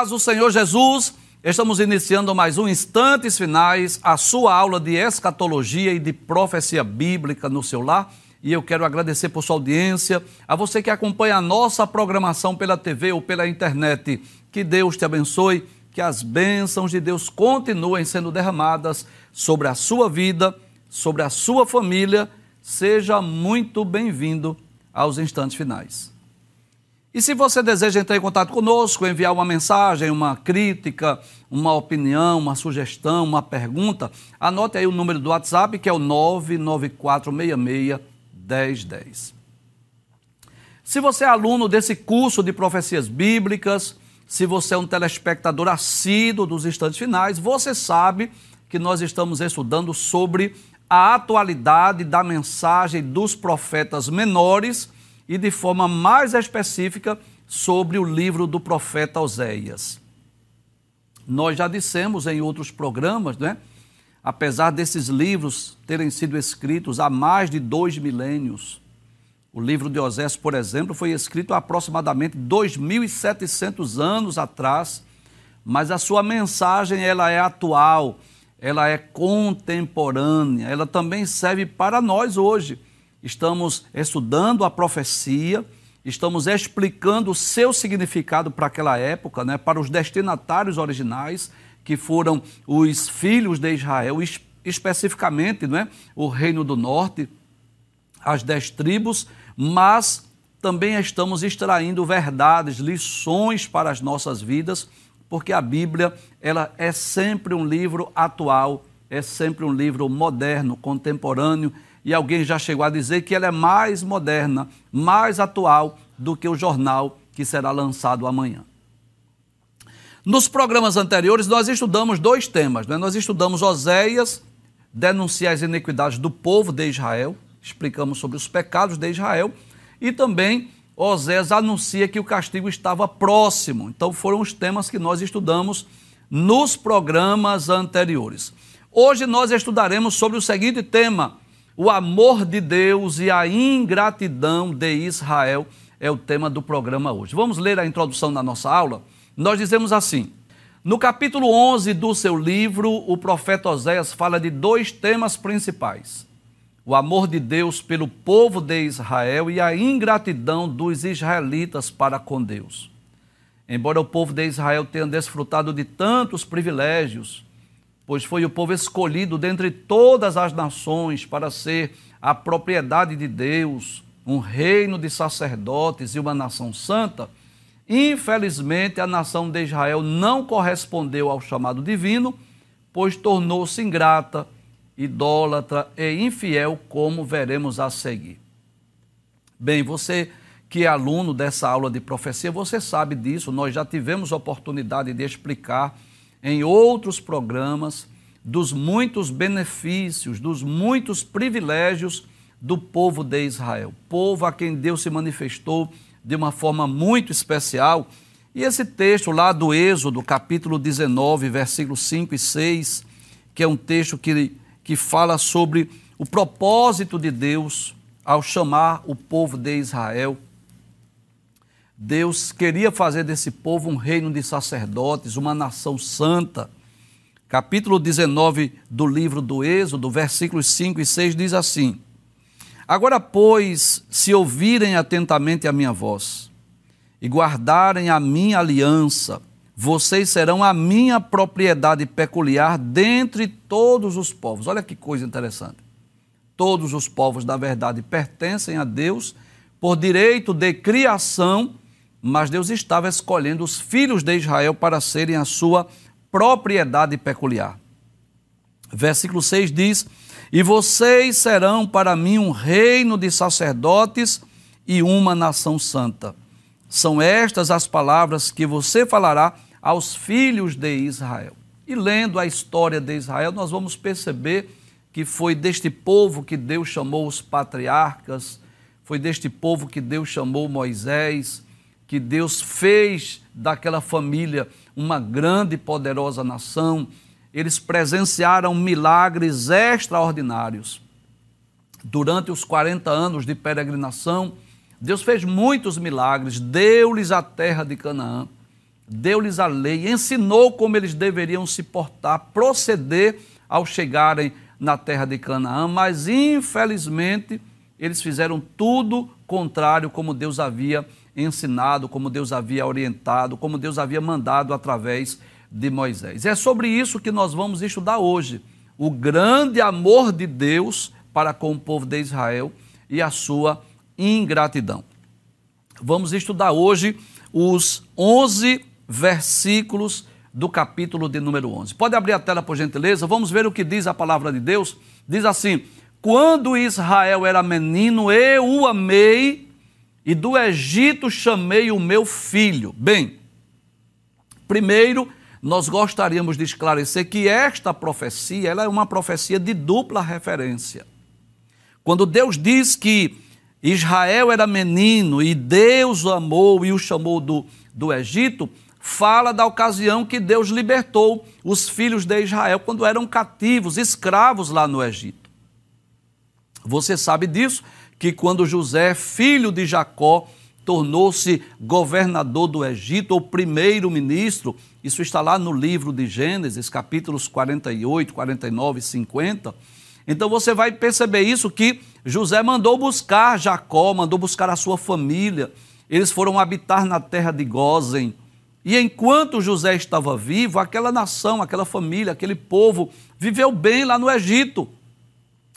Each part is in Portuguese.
Paz do Senhor Jesus. Estamos iniciando mais um Instantes Finais, a sua aula de escatologia e de profecia bíblica no seu lar. E eu quero agradecer por sua audiência, a você que acompanha a nossa programação pela TV ou pela internet. Que Deus te abençoe, que as bênçãos de Deus continuem sendo derramadas sobre a sua vida, sobre a sua família. Seja muito bem-vindo aos Instantes Finais. E se você deseja entrar em contato conosco, enviar uma mensagem, uma crítica, uma opinião, uma sugestão, uma pergunta, anote aí o número do WhatsApp, que é o 994661010. Se você é aluno desse curso de profecias bíblicas, se você é um telespectador assíduo dos instantes finais, você sabe que nós estamos estudando sobre a atualidade da mensagem dos profetas menores e de forma mais específica sobre o livro do profeta Oséias. Nós já dissemos em outros programas, né? apesar desses livros terem sido escritos há mais de dois milênios, o livro de Oséias, por exemplo, foi escrito há aproximadamente 2.700 anos atrás, mas a sua mensagem ela é atual, ela é contemporânea, ela também serve para nós hoje estamos estudando a profecia, estamos explicando o seu significado para aquela época, né, para os destinatários originais, que foram os filhos de Israel, especificamente né, o Reino do Norte, as dez tribos, mas também estamos extraindo verdades, lições para as nossas vidas, porque a Bíblia ela é sempre um livro atual, é sempre um livro moderno, contemporâneo, e alguém já chegou a dizer que ela é mais moderna, mais atual do que o jornal que será lançado amanhã. Nos programas anteriores, nós estudamos dois temas. Né? Nós estudamos Oséias, denunciar as iniquidades do povo de Israel, explicamos sobre os pecados de Israel, e também Oséias anuncia que o castigo estava próximo. Então, foram os temas que nós estudamos nos programas anteriores. Hoje nós estudaremos sobre o seguinte tema: o amor de Deus e a ingratidão de Israel é o tema do programa hoje. Vamos ler a introdução da nossa aula? Nós dizemos assim: no capítulo 11 do seu livro, o profeta Oséias fala de dois temas principais: o amor de Deus pelo povo de Israel e a ingratidão dos israelitas para com Deus. Embora o povo de Israel tenha desfrutado de tantos privilégios, pois foi o povo escolhido dentre todas as nações para ser a propriedade de Deus, um reino de sacerdotes e uma nação santa, infelizmente a nação de Israel não correspondeu ao chamado divino, pois tornou-se ingrata, idólatra e infiel, como veremos a seguir. Bem, você que é aluno dessa aula de profecia, você sabe disso, nós já tivemos oportunidade de explicar em outros programas dos muitos benefícios, dos muitos privilégios do povo de Israel, povo a quem Deus se manifestou de uma forma muito especial. E esse texto lá do Êxodo, capítulo 19, versículos 5 e 6, que é um texto que, que fala sobre o propósito de Deus ao chamar o povo de Israel Deus queria fazer desse povo um reino de sacerdotes, uma nação santa. Capítulo 19 do livro do Êxodo, versículos 5 e 6 diz assim: Agora, pois, se ouvirem atentamente a minha voz e guardarem a minha aliança, vocês serão a minha propriedade peculiar dentre todos os povos. Olha que coisa interessante. Todos os povos, na verdade, pertencem a Deus por direito de criação mas Deus estava escolhendo os filhos de Israel para serem a sua propriedade peculiar. Versículo 6 diz: E vocês serão para mim um reino de sacerdotes e uma nação santa. São estas as palavras que você falará aos filhos de Israel. E lendo a história de Israel, nós vamos perceber que foi deste povo que Deus chamou os patriarcas, foi deste povo que Deus chamou Moisés, que Deus fez daquela família uma grande e poderosa nação. Eles presenciaram milagres extraordinários. Durante os 40 anos de peregrinação, Deus fez muitos milagres, deu-lhes a terra de Canaã, deu-lhes a lei, ensinou como eles deveriam se portar, proceder ao chegarem na terra de Canaã, mas infelizmente eles fizeram tudo contrário como Deus havia como Deus havia orientado, como Deus havia mandado através de Moisés. É sobre isso que nós vamos estudar hoje. O grande amor de Deus para com o povo de Israel e a sua ingratidão. Vamos estudar hoje os 11 versículos do capítulo de número 11. Pode abrir a tela, por gentileza? Vamos ver o que diz a palavra de Deus. Diz assim: Quando Israel era menino, eu o amei, e do Egito chamei o meu filho. Bem, primeiro, nós gostaríamos de esclarecer que esta profecia ela é uma profecia de dupla referência. Quando Deus diz que Israel era menino e Deus o amou e o chamou do, do Egito, fala da ocasião que Deus libertou os filhos de Israel quando eram cativos, escravos lá no Egito. Você sabe disso, que quando José, filho de Jacó, tornou-se governador do Egito, ou primeiro-ministro, isso está lá no livro de Gênesis, capítulos 48, 49 e 50. Então você vai perceber isso que José mandou buscar Jacó, mandou buscar a sua família. Eles foram habitar na terra de Gozen. E enquanto José estava vivo, aquela nação, aquela família, aquele povo viveu bem lá no Egito,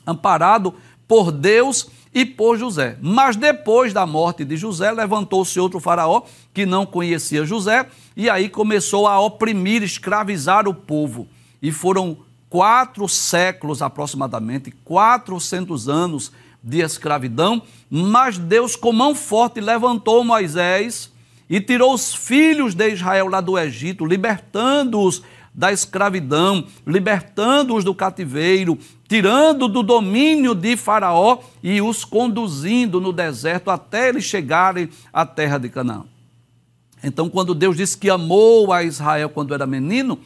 amparado por Deus e por José. Mas depois da morte de José, levantou-se outro faraó que não conhecia José, e aí começou a oprimir, escravizar o povo. E foram quatro séculos aproximadamente, quatrocentos anos de escravidão, mas Deus com mão forte levantou Moisés e tirou os filhos de Israel lá do Egito, libertando-os da escravidão, libertando-os do cativeiro, tirando do domínio de Faraó e os conduzindo no deserto até eles chegarem à terra de Canaã. Então, quando Deus disse que amou a Israel quando era menino,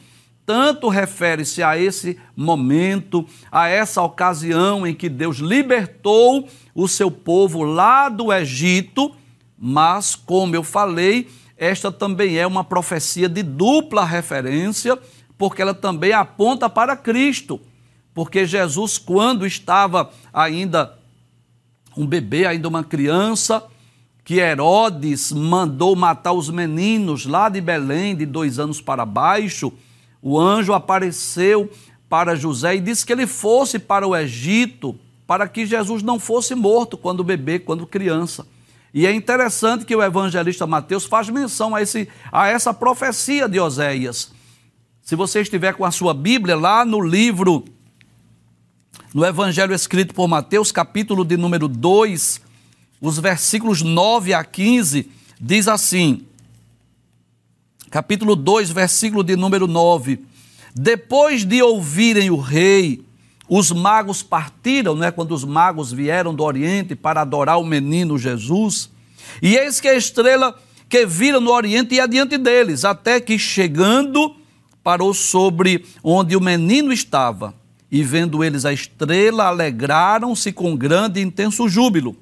tanto refere-se a esse momento, a essa ocasião em que Deus libertou o seu povo lá do Egito, mas, como eu falei, esta também é uma profecia de dupla referência, porque ela também aponta para Cristo. Porque Jesus, quando estava ainda um bebê, ainda uma criança, que Herodes mandou matar os meninos lá de Belém, de dois anos para baixo, o anjo apareceu para José e disse que ele fosse para o Egito, para que Jesus não fosse morto quando bebê, quando criança. E é interessante que o evangelista Mateus faz menção a, esse, a essa profecia de Oséias. Se você estiver com a sua Bíblia lá no livro, no Evangelho escrito por Mateus, capítulo de número 2, os versículos 9 a 15, diz assim: capítulo 2, versículo de número 9. Depois de ouvirem o rei, os magos partiram, né, quando os magos vieram do Oriente para adorar o menino Jesus. E eis que a estrela que viram no Oriente ia adiante deles, até que chegando parou sobre onde o menino estava. E vendo eles a estrela, alegraram-se com grande e intenso júbilo.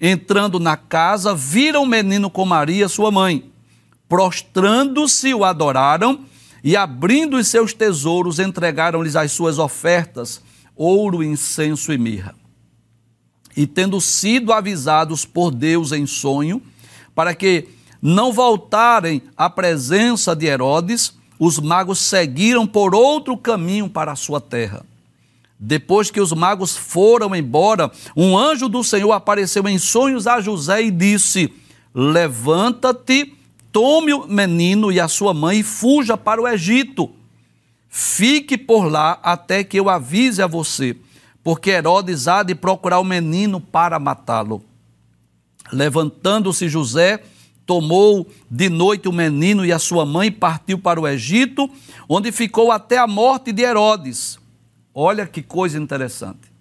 Entrando na casa, viram o menino com Maria, sua mãe. Prostrando-se, o adoraram e, abrindo os seus tesouros, entregaram-lhes as suas ofertas ouro, incenso e mirra. E tendo sido avisados por Deus em sonho, para que não voltarem à presença de Herodes, os magos seguiram por outro caminho para a sua terra. Depois que os magos foram embora, um anjo do Senhor apareceu em sonhos a José e disse: Levanta-te, tome o menino e a sua mãe e fuja para o Egito Fique por lá até que eu avise a você, porque Herodes há de procurar o menino para matá-lo. Levantando-se José, tomou de noite o menino e a sua mãe e partiu para o Egito, onde ficou até a morte de Herodes. Olha que coisa interessante.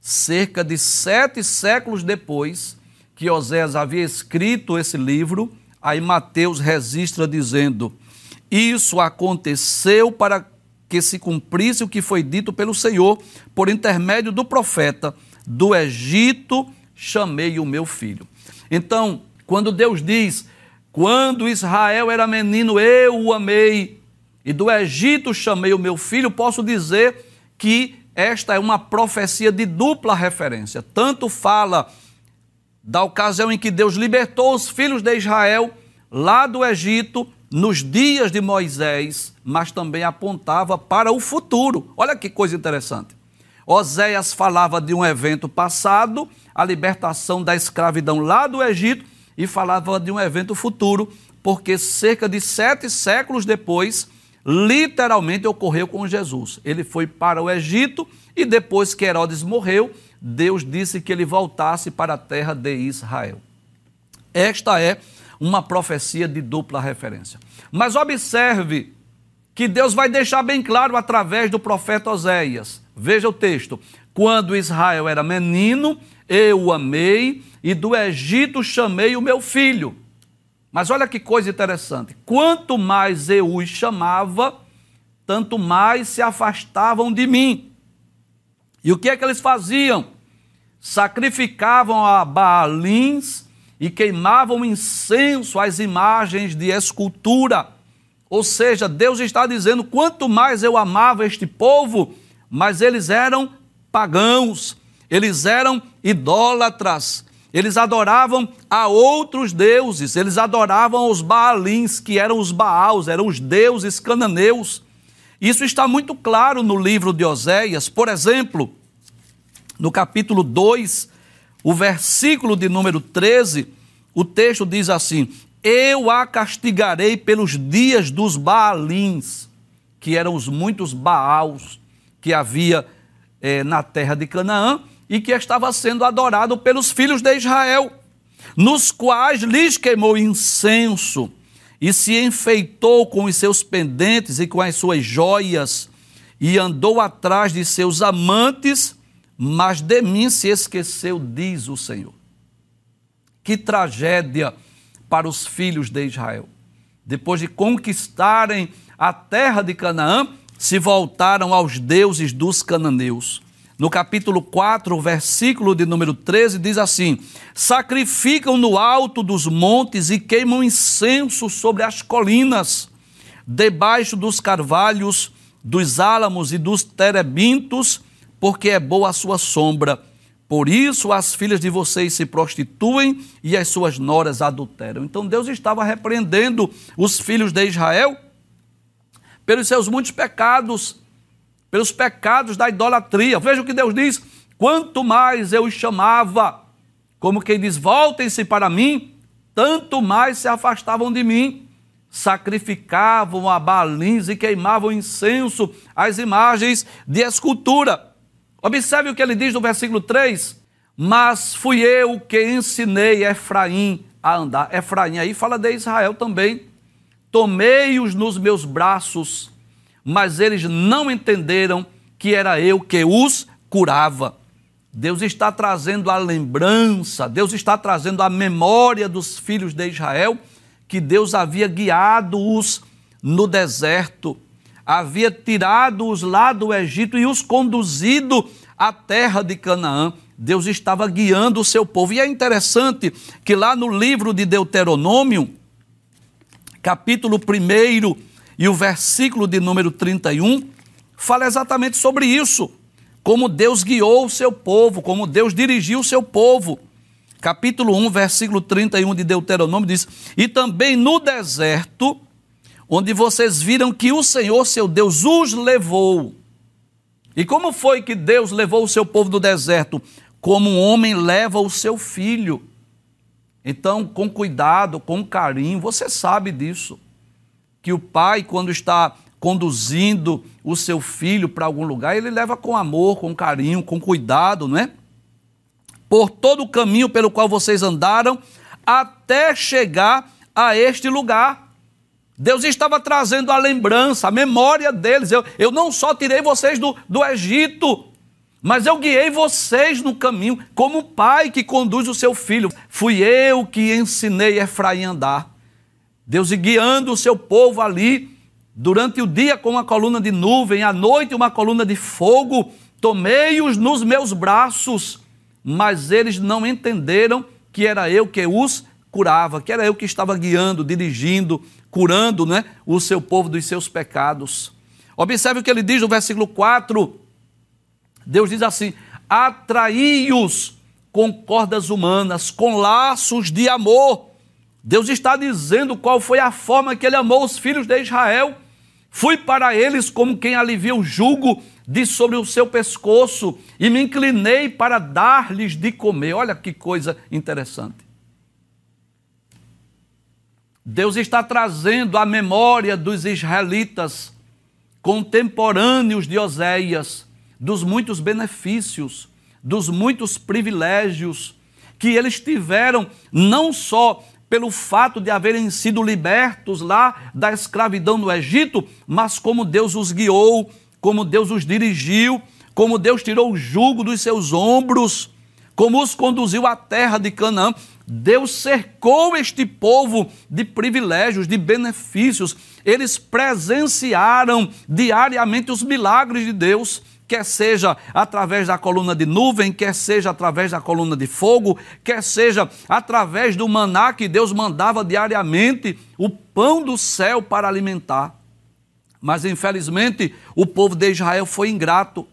Cerca de sete séculos depois que Oséias havia escrito esse livro, aí Mateus registra dizendo: Isso aconteceu para que se cumprisse o que foi dito pelo Senhor por intermédio do profeta: Do Egito chamei o meu filho. Então, quando Deus diz, Quando Israel era menino, eu o amei, e do Egito chamei o meu filho, posso dizer que esta é uma profecia de dupla referência. Tanto fala da ocasião em que Deus libertou os filhos de Israel lá do Egito, nos dias de Moisés, mas também apontava para o futuro. Olha que coisa interessante. Oséias falava de um evento passado, a libertação da escravidão lá do Egito, e falava de um evento futuro, porque cerca de sete séculos depois, literalmente ocorreu com Jesus. Ele foi para o Egito e depois que Herodes morreu, Deus disse que ele voltasse para a terra de Israel. Esta é uma profecia de dupla referência. Mas observe que Deus vai deixar bem claro através do profeta Oséias. Veja o texto. Quando Israel era menino, eu o amei e do Egito chamei o meu filho. Mas olha que coisa interessante. Quanto mais eu os chamava, tanto mais se afastavam de mim. E o que é que eles faziam? Sacrificavam a Baalins e queimavam incenso às imagens de escultura. Ou seja, Deus está dizendo: quanto mais eu amava este povo, mas eles eram pagãos, eles eram idólatras, eles adoravam a outros deuses, eles adoravam os Baalins, que eram os Baals, eram os deuses cananeus. Isso está muito claro no livro de Oséias, por exemplo, no capítulo 2, o versículo de número 13, o texto diz assim: Eu a castigarei pelos dias dos Baalins, que eram os muitos Baals que havia eh, na terra de Canaã e que estava sendo adorado pelos filhos de Israel, nos quais lhes queimou incenso e se enfeitou com os seus pendentes e com as suas joias e andou atrás de seus amantes mas de mim se esqueceu, diz o Senhor. Que tragédia para os filhos de Israel. Depois de conquistarem a terra de Canaã, se voltaram aos deuses dos cananeus. No capítulo 4, versículo de número 13, diz assim: Sacrificam no alto dos montes e queimam incenso sobre as colinas, debaixo dos carvalhos, dos álamos e dos terebintos, porque é boa a sua sombra. Por isso as filhas de vocês se prostituem e as suas noras adulteram. Então Deus estava repreendendo os filhos de Israel pelos seus muitos pecados, pelos pecados da idolatria. Veja o que Deus diz: quanto mais eu os chamava, como quem diz, voltem-se para mim, tanto mais se afastavam de mim. Sacrificavam a balins e queimavam incenso às imagens de escultura. Observe o que ele diz no versículo 3: Mas fui eu que ensinei Efraim a andar. Efraim aí fala de Israel também. Tomei-os nos meus braços, mas eles não entenderam que era eu que os curava. Deus está trazendo a lembrança, Deus está trazendo a memória dos filhos de Israel que Deus havia guiado-os no deserto havia tirado-os lá do Egito e os conduzido à terra de Canaã. Deus estava guiando o seu povo. E é interessante que lá no livro de Deuteronômio, capítulo 1 e o versículo de número 31, fala exatamente sobre isso. Como Deus guiou o seu povo, como Deus dirigiu o seu povo. Capítulo 1, versículo 31 de Deuteronômio diz: E também no deserto onde vocês viram que o Senhor, seu Deus, os levou. E como foi que Deus levou o seu povo do deserto? Como um homem leva o seu filho. Então, com cuidado, com carinho, você sabe disso. Que o pai, quando está conduzindo o seu filho para algum lugar, ele leva com amor, com carinho, com cuidado, não é? Por todo o caminho pelo qual vocês andaram, até chegar a este lugar. Deus estava trazendo a lembrança, a memória deles. Eu, eu não só tirei vocês do, do Egito, mas eu guiei vocês no caminho, como o pai que conduz o seu filho. Fui eu que ensinei Efraim a andar. Deus guiando o seu povo ali, durante o dia com uma coluna de nuvem, à noite uma coluna de fogo. Tomei-os nos meus braços, mas eles não entenderam que era eu que os curava, que era eu que estava guiando, dirigindo, curando né, o seu povo dos seus pecados. Observe o que ele diz no versículo 4. Deus diz assim: atraí-os com cordas humanas, com laços de amor. Deus está dizendo qual foi a forma que ele amou os filhos de Israel. Fui para eles como quem alivia o jugo de sobre o seu pescoço e me inclinei para dar-lhes de comer. Olha que coisa interessante. Deus está trazendo à memória dos israelitas contemporâneos de Oséias dos muitos benefícios, dos muitos privilégios que eles tiveram, não só pelo fato de haverem sido libertos lá da escravidão no Egito, mas como Deus os guiou, como Deus os dirigiu, como Deus tirou o jugo dos seus ombros, como os conduziu à terra de Canaã. Deus cercou este povo de privilégios, de benefícios. Eles presenciaram diariamente os milagres de Deus quer seja através da coluna de nuvem, quer seja através da coluna de fogo, quer seja através do maná que Deus mandava diariamente, o pão do céu para alimentar. Mas infelizmente o povo de Israel foi ingrato.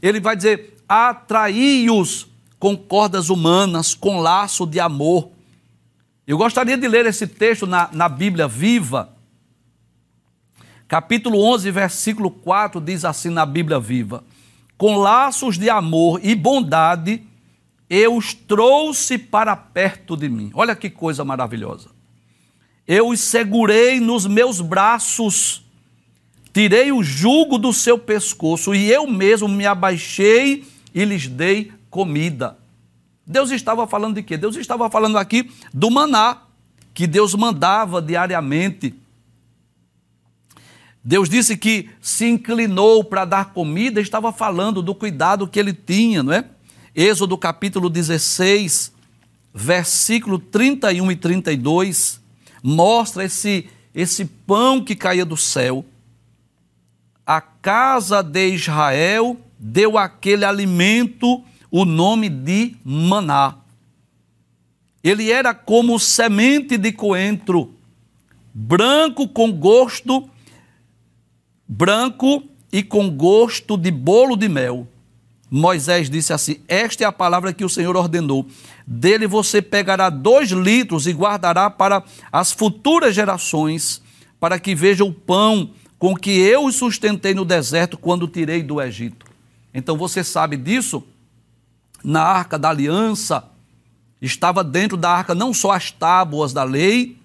Ele vai dizer: atraí-os com cordas humanas, com laço de amor. Eu gostaria de ler esse texto na, na Bíblia viva capítulo 11, versículo 4 diz assim na Bíblia Viva: Com laços de amor e bondade eu os trouxe para perto de mim. Olha que coisa maravilhosa. Eu os segurei nos meus braços, tirei o jugo do seu pescoço e eu mesmo me abaixei e lhes dei comida. Deus estava falando de quê? Deus estava falando aqui do maná que Deus mandava diariamente Deus disse que se inclinou para dar comida, estava falando do cuidado que ele tinha, não é? Êxodo capítulo 16, versículo 31 e 32, mostra esse, esse pão que caía do céu. A casa de Israel deu aquele alimento o nome de maná. Ele era como semente de coentro, branco com gosto branco e com gosto de bolo de mel. Moisés disse assim: Esta é a palavra que o Senhor ordenou. Dele você pegará dois litros e guardará para as futuras gerações, para que vejam o pão com que eu os sustentei no deserto quando tirei do Egito. Então você sabe disso? Na arca da aliança, estava dentro da arca não só as tábuas da lei,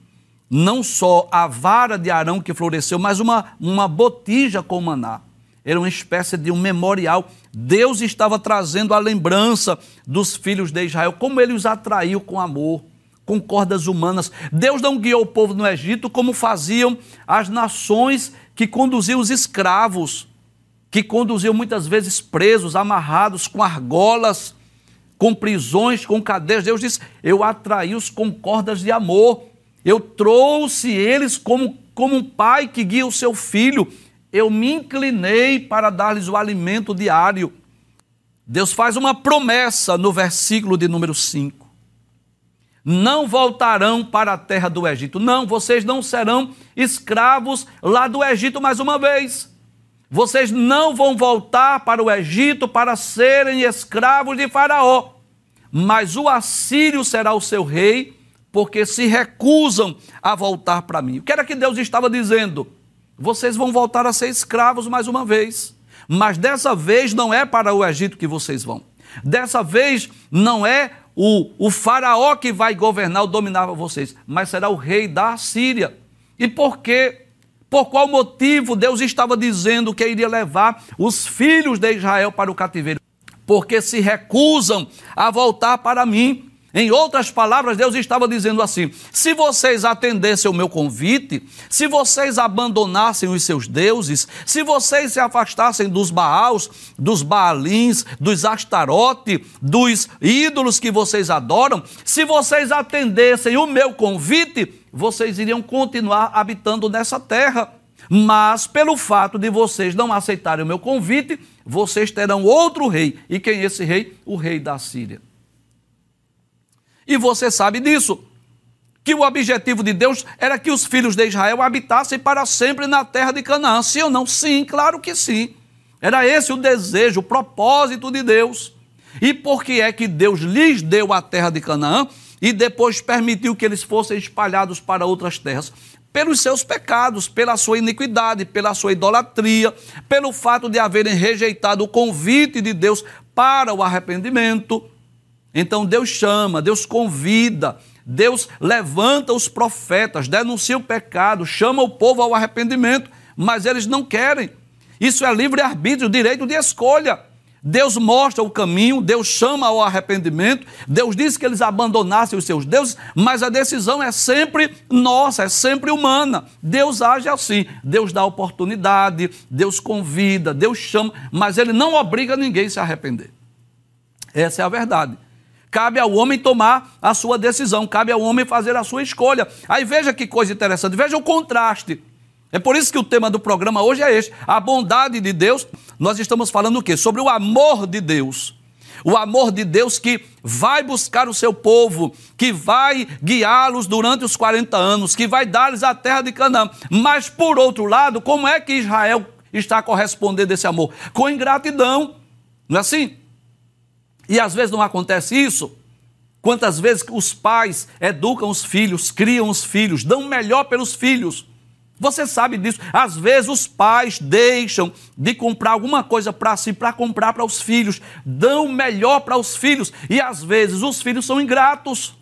não só a vara de Arão que floresceu, mas uma, uma botija com maná. Era uma espécie de um memorial. Deus estava trazendo a lembrança dos filhos de Israel, como ele os atraiu com amor, com cordas humanas. Deus não guiou o povo no Egito como faziam as nações que conduziam os escravos, que conduziam muitas vezes presos, amarrados com argolas, com prisões, com cadeias. Deus disse: Eu atraí-os com cordas de amor. Eu trouxe eles como, como um pai que guia o seu filho. Eu me inclinei para dar-lhes o alimento diário. Deus faz uma promessa no versículo de número 5. Não voltarão para a terra do Egito. Não, vocês não serão escravos lá do Egito mais uma vez. Vocês não vão voltar para o Egito para serem escravos de Faraó. Mas o assírio será o seu rei porque se recusam a voltar para mim. O que era que Deus estava dizendo? Vocês vão voltar a ser escravos mais uma vez, mas dessa vez não é para o Egito que vocês vão. Dessa vez não é o, o faraó que vai governar ou dominar vocês, mas será o rei da Síria. E por quê? Por qual motivo Deus estava dizendo que iria levar os filhos de Israel para o cativeiro? Porque se recusam a voltar para mim. Em outras palavras, Deus estava dizendo assim: se vocês atendessem o meu convite, se vocês abandonassem os seus deuses, se vocês se afastassem dos Baals, dos Baalins, dos Astarote, dos ídolos que vocês adoram, se vocês atendessem o meu convite, vocês iriam continuar habitando nessa terra. Mas pelo fato de vocês não aceitarem o meu convite, vocês terão outro rei. E quem é esse rei? O rei da Síria. E você sabe disso. Que o objetivo de Deus era que os filhos de Israel habitassem para sempre na terra de Canaã. Sim ou não? Sim, claro que sim. Era esse o desejo, o propósito de Deus. E por que é que Deus lhes deu a terra de Canaã e depois permitiu que eles fossem espalhados para outras terras? Pelos seus pecados, pela sua iniquidade, pela sua idolatria, pelo fato de haverem rejeitado o convite de Deus para o arrependimento. Então Deus chama, Deus convida, Deus levanta os profetas, denuncia o pecado, chama o povo ao arrependimento, mas eles não querem. Isso é livre-arbítrio, direito de escolha. Deus mostra o caminho, Deus chama ao arrependimento, Deus diz que eles abandonassem os seus deuses, mas a decisão é sempre nossa, é sempre humana. Deus age assim, Deus dá oportunidade, Deus convida, Deus chama, mas Ele não obriga ninguém a se arrepender. Essa é a verdade. Cabe ao homem tomar a sua decisão, cabe ao homem fazer a sua escolha. Aí veja que coisa interessante, veja o contraste. É por isso que o tema do programa hoje é este: a bondade de Deus. Nós estamos falando o quê? Sobre o amor de Deus. O amor de Deus que vai buscar o seu povo, que vai guiá-los durante os 40 anos, que vai dar-lhes a terra de Canaã. Mas, por outro lado, como é que Israel está correspondendo a esse amor? Com ingratidão. Não é assim? E às vezes não acontece isso. Quantas vezes os pais educam os filhos, criam os filhos, dão melhor pelos filhos você sabe disso. Às vezes os pais deixam de comprar alguma coisa para si, para comprar para os filhos, dão melhor para os filhos, e às vezes os filhos são ingratos.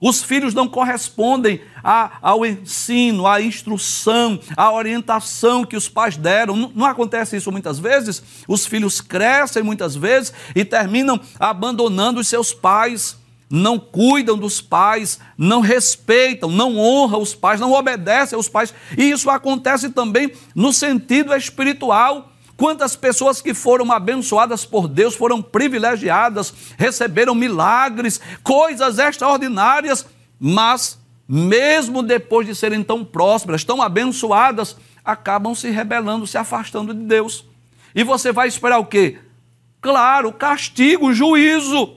Os filhos não correspondem a, ao ensino, à instrução, à orientação que os pais deram. Não, não acontece isso muitas vezes? Os filhos crescem muitas vezes e terminam abandonando os seus pais não cuidam dos pais, não respeitam, não honram os pais, não obedecem aos pais. E isso acontece também no sentido espiritual. Quantas pessoas que foram abençoadas por Deus, foram privilegiadas, receberam milagres, coisas extraordinárias, mas mesmo depois de serem tão prósperas, tão abençoadas, acabam se rebelando, se afastando de Deus. E você vai esperar o quê? Claro, castigo, juízo.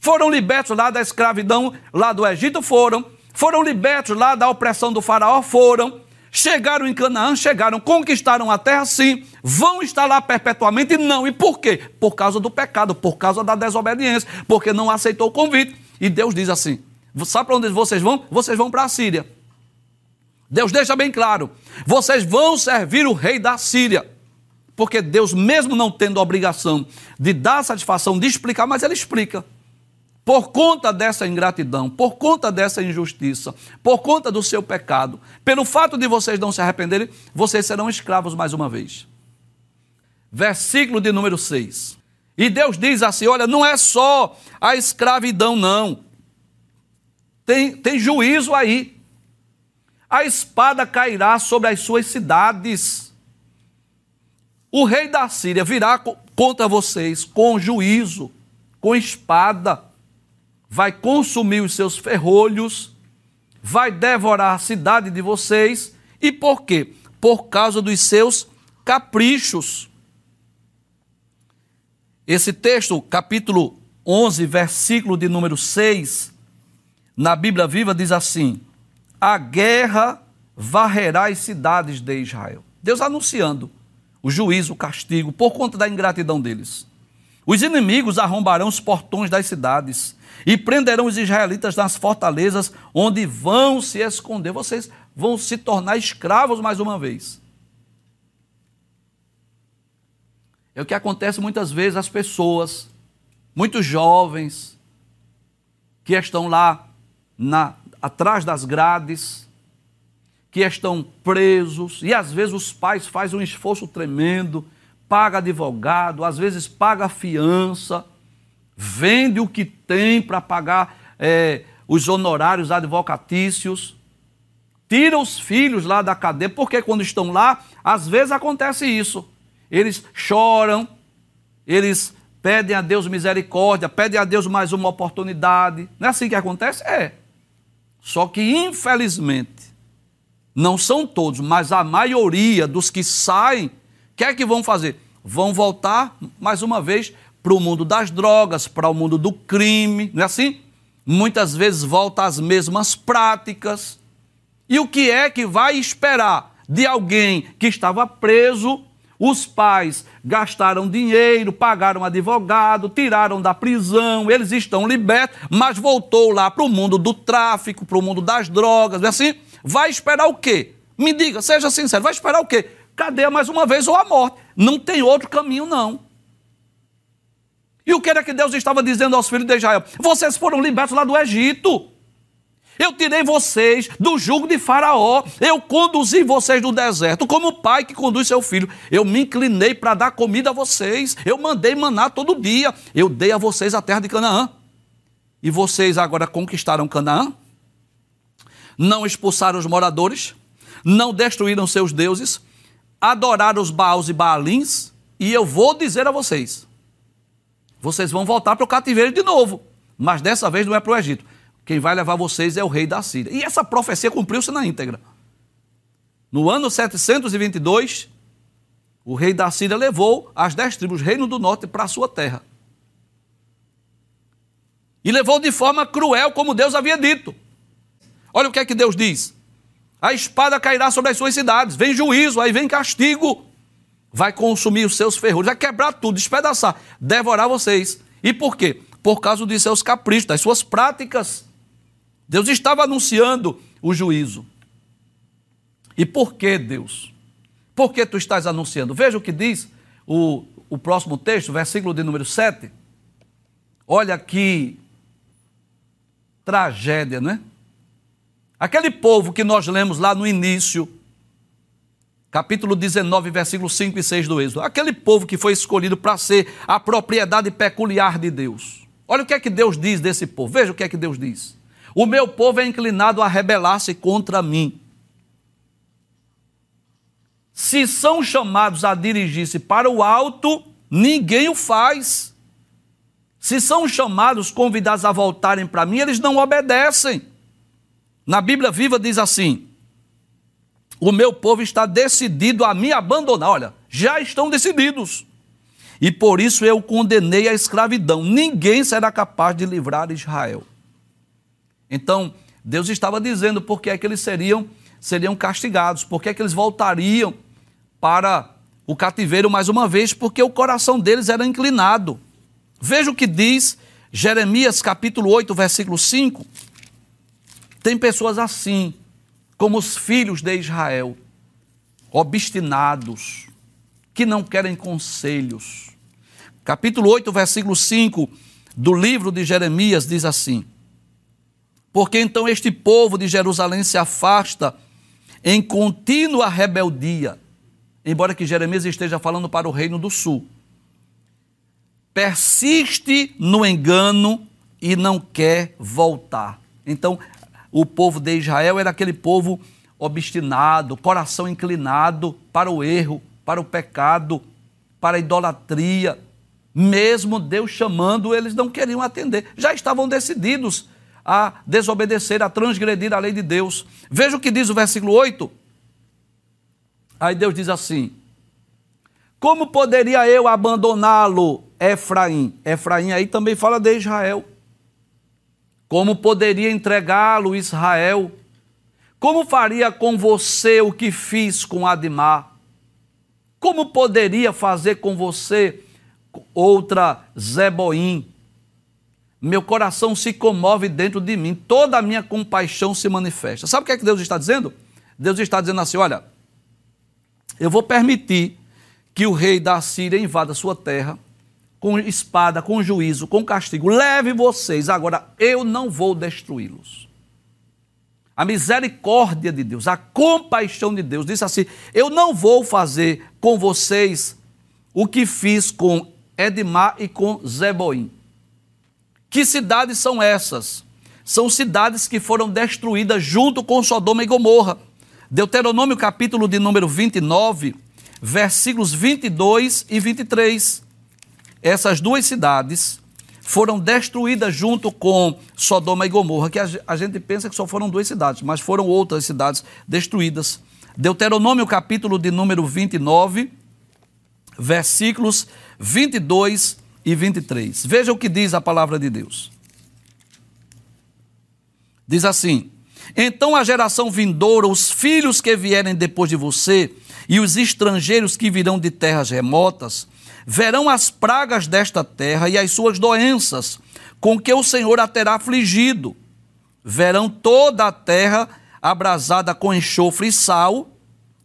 Foram libertos lá da escravidão lá do Egito? Foram. Foram libertos lá da opressão do faraó? Foram. Chegaram em Canaã? Chegaram. Conquistaram a terra? Sim. Vão estar lá perpetuamente? Não. E por quê? Por causa do pecado, por causa da desobediência, porque não aceitou o convite. E Deus diz assim: sabe para onde vocês vão? Vocês vão para a Síria. Deus deixa bem claro: vocês vão servir o rei da Síria. Porque Deus, mesmo não tendo a obrigação de dar satisfação, de explicar, mas Ele explica por conta dessa ingratidão, por conta dessa injustiça, por conta do seu pecado, pelo fato de vocês não se arrependerem, vocês serão escravos mais uma vez. Versículo de número 6. E Deus diz assim: olha, não é só a escravidão, não. Tem, tem juízo aí. A espada cairá sobre as suas cidades. O rei da Síria virá contra vocês com juízo, com espada vai consumir os seus ferrolhos, vai devorar a cidade de vocês. E por quê? Por causa dos seus caprichos. Esse texto, capítulo 11, versículo de número 6, na Bíblia Viva diz assim: A guerra varrerá as cidades de Israel. Deus anunciando o juízo, o castigo, por conta da ingratidão deles. Os inimigos arrombarão os portões das cidades e prenderão os israelitas nas fortalezas onde vão se esconder. Vocês vão se tornar escravos mais uma vez. É o que acontece muitas vezes às pessoas, muitos jovens, que estão lá na, atrás das grades, que estão presos, e às vezes os pais fazem um esforço tremendo, paga advogado, às vezes paga fiança, vende o que tem para pagar é, os honorários advocatícios, tira os filhos lá da cadeia, porque quando estão lá, às vezes acontece isso. Eles choram, eles pedem a Deus misericórdia, pedem a Deus mais uma oportunidade. Não é assim que acontece? É. Só que, infelizmente, não são todos, mas a maioria dos que saem, o que é que vão fazer? Vão voltar, mais uma vez, para o mundo das drogas, para o mundo do crime, não é assim? muitas vezes volta às mesmas práticas. E o que é que vai esperar de alguém que estava preso? Os pais gastaram dinheiro, pagaram advogado, tiraram da prisão, eles estão libertos, mas voltou lá para o mundo do tráfico, para o mundo das drogas, é assim? Vai esperar o quê? Me diga, seja sincero, vai esperar o quê? Cadeia mais uma vez ou a morte. Não tem outro caminho, não. E o que era que Deus estava dizendo aos filhos de Israel? Vocês foram libertos lá do Egito. Eu tirei vocês do jugo de Faraó. Eu conduzi vocês do deserto, como o pai que conduz seu filho. Eu me inclinei para dar comida a vocês. Eu mandei maná todo dia. Eu dei a vocês a terra de Canaã. E vocês agora conquistaram Canaã? Não expulsaram os moradores? Não destruíram seus deuses? Adoraram os Baals e Baalins? E eu vou dizer a vocês: vocês vão voltar para o cativeiro de novo. Mas dessa vez não é para o Egito quem vai levar vocês é o rei da Síria. E essa profecia cumpriu-se na íntegra. No ano 722, o rei da Síria levou as dez tribos reino do norte para a sua terra. E levou de forma cruel, como Deus havia dito. Olha o que é que Deus diz: a espada cairá sobre as suas cidades, vem juízo, aí vem castigo, vai consumir os seus ferrolhos, vai quebrar tudo, despedaçar, devorar vocês. E por quê? Por causa dos seus caprichos, das suas práticas. Deus estava anunciando o juízo. E por que Deus? Por que tu estás anunciando? Veja o que diz o, o próximo texto, versículo de número 7. Olha que tragédia, não é? Aquele povo que nós lemos lá no início, capítulo 19, versículos 5 e 6 do Êxodo. Aquele povo que foi escolhido para ser a propriedade peculiar de Deus. Olha o que é que Deus diz desse povo. Veja o que é que Deus diz. O meu povo é inclinado a rebelar-se contra mim. Se são chamados a dirigir-se para o alto, ninguém o faz. Se são chamados, convidados a voltarem para mim, eles não obedecem. Na Bíblia Viva diz assim: O meu povo está decidido a me abandonar. Olha, já estão decididos. E por isso eu condenei a escravidão. Ninguém será capaz de livrar Israel. Então, Deus estava dizendo por que é que eles seriam, seriam castigados, por que é que eles voltariam para o cativeiro mais uma vez, porque o coração deles era inclinado. Veja o que diz Jeremias capítulo 8, versículo 5. Tem pessoas assim, como os filhos de Israel, obstinados, que não querem conselhos. Capítulo 8, versículo 5 do livro de Jeremias diz assim: porque então este povo de Jerusalém se afasta em contínua rebeldia, embora que Jeremias esteja falando para o reino do sul. Persiste no engano e não quer voltar. Então, o povo de Israel era aquele povo obstinado, coração inclinado para o erro, para o pecado, para a idolatria. Mesmo Deus chamando, eles não queriam atender. Já estavam decididos a desobedecer, a transgredir a lei de Deus. Veja o que diz o versículo 8. Aí Deus diz assim: Como poderia eu abandoná-lo, Efraim? Efraim aí também fala de Israel. Como poderia entregá-lo, Israel? Como faria com você o que fiz com Adimar? Como poderia fazer com você outra Zeboim? meu coração se comove dentro de mim, toda a minha compaixão se manifesta. Sabe o que é que Deus está dizendo? Deus está dizendo assim: olha, eu vou permitir que o rei da Síria invada sua terra com espada, com juízo, com castigo. Leve vocês, agora eu não vou destruí-los. A misericórdia de Deus, a compaixão de Deus, disse assim: Eu não vou fazer com vocês o que fiz com Edmar e com Zeboim. Que cidades são essas? São cidades que foram destruídas junto com Sodoma e Gomorra. Deuteronômio capítulo de número 29, versículos 22 e 23. Essas duas cidades foram destruídas junto com Sodoma e Gomorra, que a gente pensa que só foram duas cidades, mas foram outras cidades destruídas. Deuteronômio capítulo de número 29, versículos 22 e 23. Veja o que diz a palavra de Deus. Diz assim: Então a geração vindoura, os filhos que vierem depois de você, e os estrangeiros que virão de terras remotas, verão as pragas desta terra e as suas doenças, com que o Senhor a terá afligido. Verão toda a terra abrasada com enxofre e sal,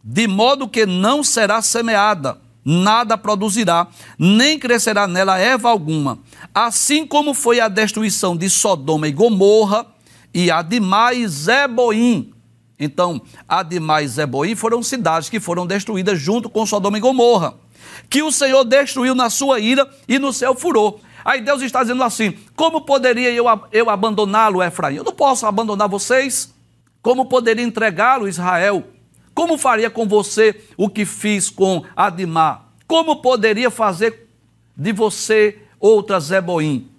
de modo que não será semeada, nada produzirá, nem crescerá nela erva alguma. Assim como foi a destruição de Sodoma e Gomorra, e Adimá e Zeboim. Então, Adimá e Zeboim foram cidades que foram destruídas junto com Sodoma e Gomorra, que o Senhor destruiu na sua ira e no seu furor. Aí Deus está dizendo assim: como poderia eu, eu abandoná-lo, Efraim? Eu não posso abandonar vocês. Como poderia entregá-lo, Israel? Como faria com você o que fiz com Adimá? Como poderia fazer de você outra Zeboim?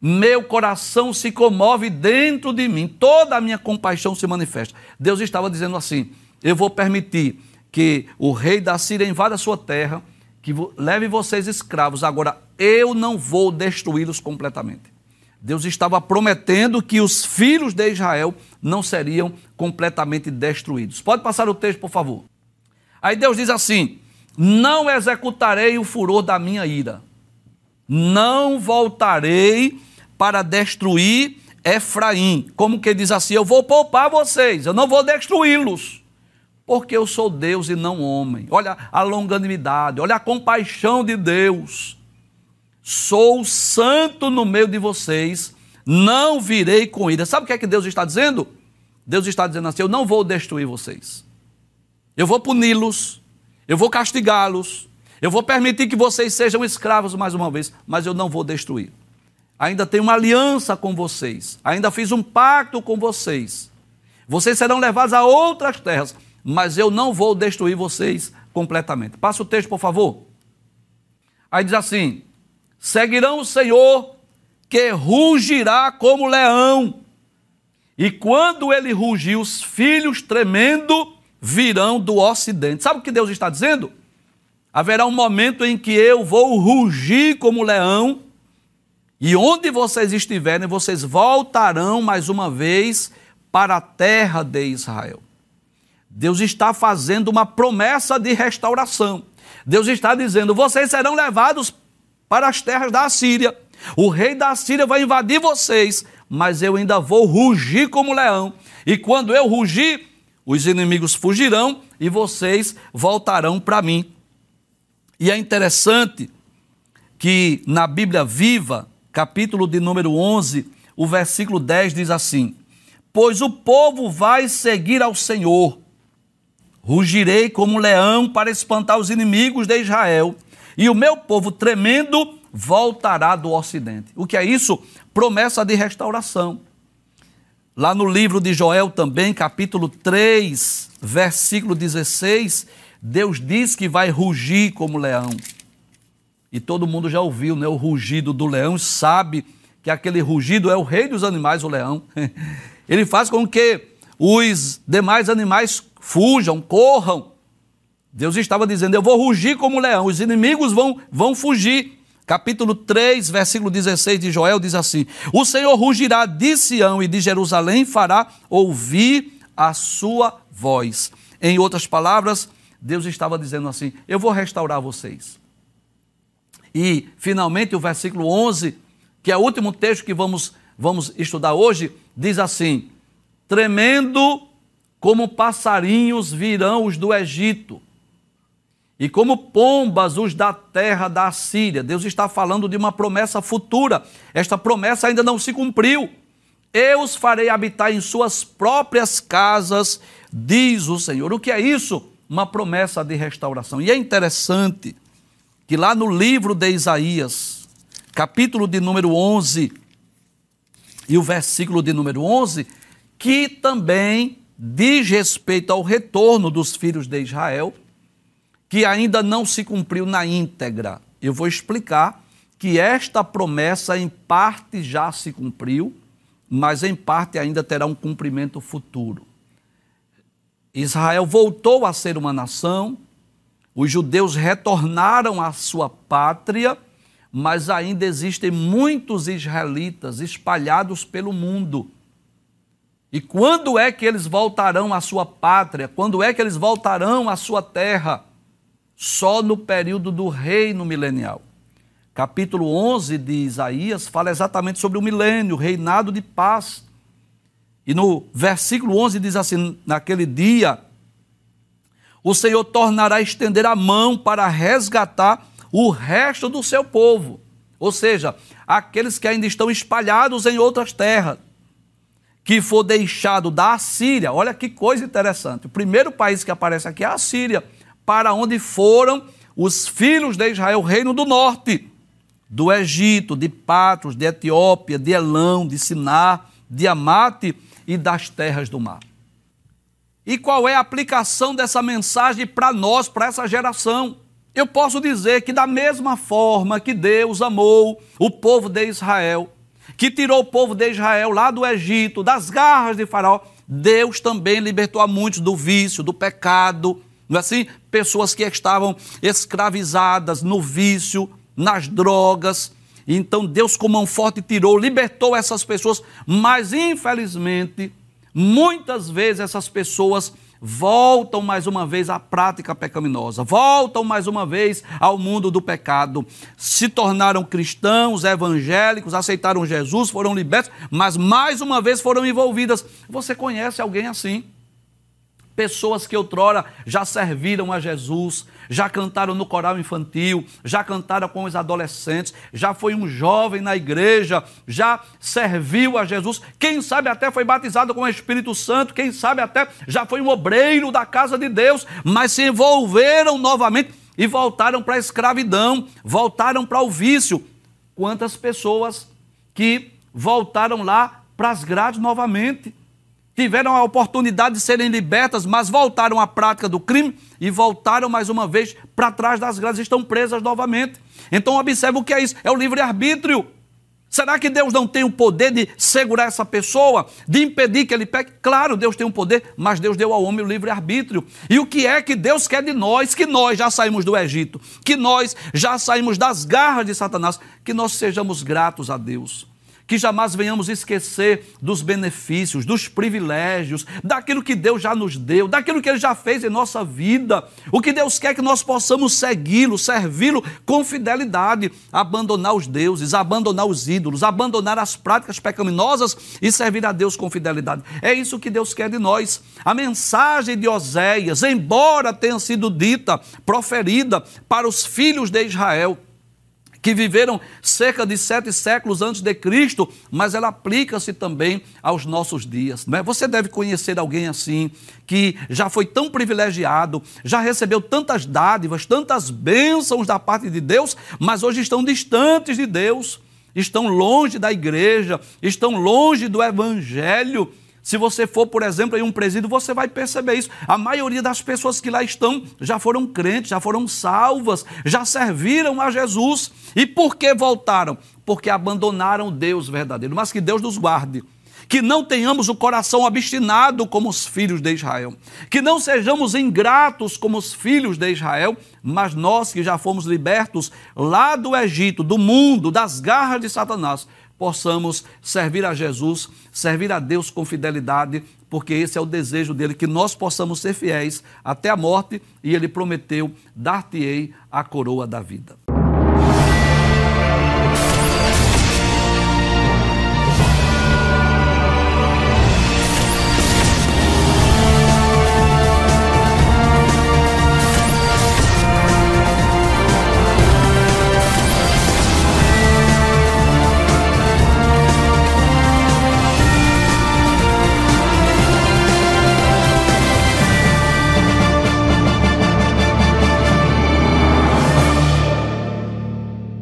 Meu coração se comove dentro de mim, toda a minha compaixão se manifesta. Deus estava dizendo assim: Eu vou permitir que o rei da Síria invada a sua terra, que leve vocês escravos. Agora, eu não vou destruí-los completamente. Deus estava prometendo que os filhos de Israel não seriam completamente destruídos. Pode passar o texto, por favor. Aí Deus diz assim: Não executarei o furor da minha ira, não voltarei para destruir Efraim. Como que diz assim: Eu vou poupar vocês, eu não vou destruí-los, porque eu sou Deus e não homem. Olha a longanimidade, olha a compaixão de Deus. Sou santo no meio de vocês, não virei com ira. Sabe o que é que Deus está dizendo? Deus está dizendo assim: Eu não vou destruir vocês. Eu vou puni-los, eu vou castigá-los, eu vou permitir que vocês sejam escravos mais uma vez, mas eu não vou destruir. Ainda tenho uma aliança com vocês, ainda fiz um pacto com vocês. Vocês serão levados a outras terras, mas eu não vou destruir vocês completamente. Passa o texto, por favor. Aí diz assim: seguirão o Senhor, que rugirá como leão. E quando ele rugir, os filhos tremendo virão do ocidente. Sabe o que Deus está dizendo? Haverá um momento em que eu vou rugir como leão, e onde vocês estiverem, vocês voltarão mais uma vez para a terra de Israel. Deus está fazendo uma promessa de restauração. Deus está dizendo: vocês serão levados para as terras da Síria. O rei da Síria vai invadir vocês, mas eu ainda vou rugir como leão. E quando eu rugir, os inimigos fugirão e vocês voltarão para mim. E é interessante que na Bíblia Viva, capítulo de número 11, o versículo 10 diz assim: Pois o povo vai seguir ao Senhor. Rugirei como leão para espantar os inimigos de Israel e o meu povo tremendo voltará do ocidente. O que é isso? Promessa de restauração. Lá no livro de Joel também, capítulo 3, versículo 16, Deus diz que vai rugir como leão. E todo mundo já ouviu né, o rugido do leão, sabe que aquele rugido é o rei dos animais, o leão. Ele faz com que os demais animais fujam, corram, Deus estava dizendo: Eu vou rugir como leão, os inimigos vão, vão fugir. Capítulo 3, versículo 16 de Joel diz assim: O Senhor rugirá de Sião e de Jerusalém fará ouvir a sua voz. Em outras palavras, Deus estava dizendo assim: Eu vou restaurar vocês. E, finalmente, o versículo 11, que é o último texto que vamos, vamos estudar hoje, diz assim: Tremendo como passarinhos virão os do Egito e como pombas os da terra da Síria. Deus está falando de uma promessa futura. Esta promessa ainda não se cumpriu. Eu os farei habitar em suas próprias casas, diz o Senhor. O que é isso? Uma promessa de restauração. E é interessante que lá no livro de Isaías, capítulo de número 11, e o versículo de número 11, que também diz respeito ao retorno dos filhos de Israel, que ainda não se cumpriu na íntegra. Eu vou explicar que esta promessa, em parte, já se cumpriu, mas em parte ainda terá um cumprimento futuro. Israel voltou a ser uma nação, os judeus retornaram à sua pátria, mas ainda existem muitos israelitas espalhados pelo mundo. E quando é que eles voltarão à sua pátria? Quando é que eles voltarão à sua terra? Só no período do reino milenial. Capítulo 11 de Isaías fala exatamente sobre o milênio, o reinado de paz. E no versículo 11 diz assim: Naquele dia, o Senhor tornará a estender a mão para resgatar o resto do seu povo, ou seja, aqueles que ainda estão espalhados em outras terras, que for deixado da Assíria. Olha que coisa interessante. O primeiro país que aparece aqui é a Assíria, para onde foram os filhos de Israel, reino do norte, do Egito, de Patros, de Etiópia, de Elão, de Sinar, de Amate e das terras do mar. E qual é a aplicação dessa mensagem para nós, para essa geração? Eu posso dizer que, da mesma forma que Deus amou o povo de Israel, que tirou o povo de Israel lá do Egito, das garras de Faraó, Deus também libertou a muitos do vício, do pecado, não é assim? Pessoas que estavam escravizadas no vício, nas drogas. Então Deus, com mão forte, tirou, libertou essas pessoas, mas infelizmente Muitas vezes essas pessoas voltam mais uma vez à prática pecaminosa, voltam mais uma vez ao mundo do pecado, se tornaram cristãos, evangélicos, aceitaram Jesus, foram libertos, mas mais uma vez foram envolvidas. Você conhece alguém assim? Pessoas que outrora já serviram a Jesus, já cantaram no coral infantil, já cantaram com os adolescentes, já foi um jovem na igreja, já serviu a Jesus, quem sabe até foi batizado com o Espírito Santo, quem sabe até já foi um obreiro da casa de Deus, mas se envolveram novamente e voltaram para a escravidão, voltaram para o vício. Quantas pessoas que voltaram lá para as grades novamente? Tiveram a oportunidade de serem libertas, mas voltaram à prática do crime e voltaram mais uma vez para trás das grades, estão presas novamente. Então observe o que é isso: é o livre-arbítrio. Será que Deus não tem o poder de segurar essa pessoa, de impedir que ele peque? Claro, Deus tem o um poder, mas Deus deu ao homem o livre-arbítrio. E o que é que Deus quer de nós? Que nós já saímos do Egito, que nós já saímos das garras de Satanás, que nós sejamos gratos a Deus que jamais venhamos esquecer dos benefícios, dos privilégios, daquilo que Deus já nos deu, daquilo que Ele já fez em nossa vida. O que Deus quer que nós possamos segui-lo, servi-lo com fidelidade, abandonar os deuses, abandonar os ídolos, abandonar as práticas pecaminosas e servir a Deus com fidelidade. É isso que Deus quer de nós. A mensagem de Oséias, embora tenha sido dita, proferida para os filhos de Israel, que viveram cerca de sete séculos antes de Cristo, mas ela aplica-se também aos nossos dias. Né? Você deve conhecer alguém assim, que já foi tão privilegiado, já recebeu tantas dádivas, tantas bênçãos da parte de Deus, mas hoje estão distantes de Deus, estão longe da igreja, estão longe do evangelho se você for, por exemplo, em um presídio, você vai perceber isso. A maioria das pessoas que lá estão já foram crentes, já foram salvas, já serviram a Jesus. E por que voltaram? Porque abandonaram Deus verdadeiro. Mas que Deus nos guarde. Que não tenhamos o coração obstinado como os filhos de Israel. Que não sejamos ingratos como os filhos de Israel, mas nós que já fomos libertos lá do Egito, do mundo, das garras de Satanás, possamos servir a Jesus, servir a Deus com fidelidade, porque esse é o desejo dele, que nós possamos ser fiéis até a morte, e ele prometeu: dar-te-ei a coroa da vida.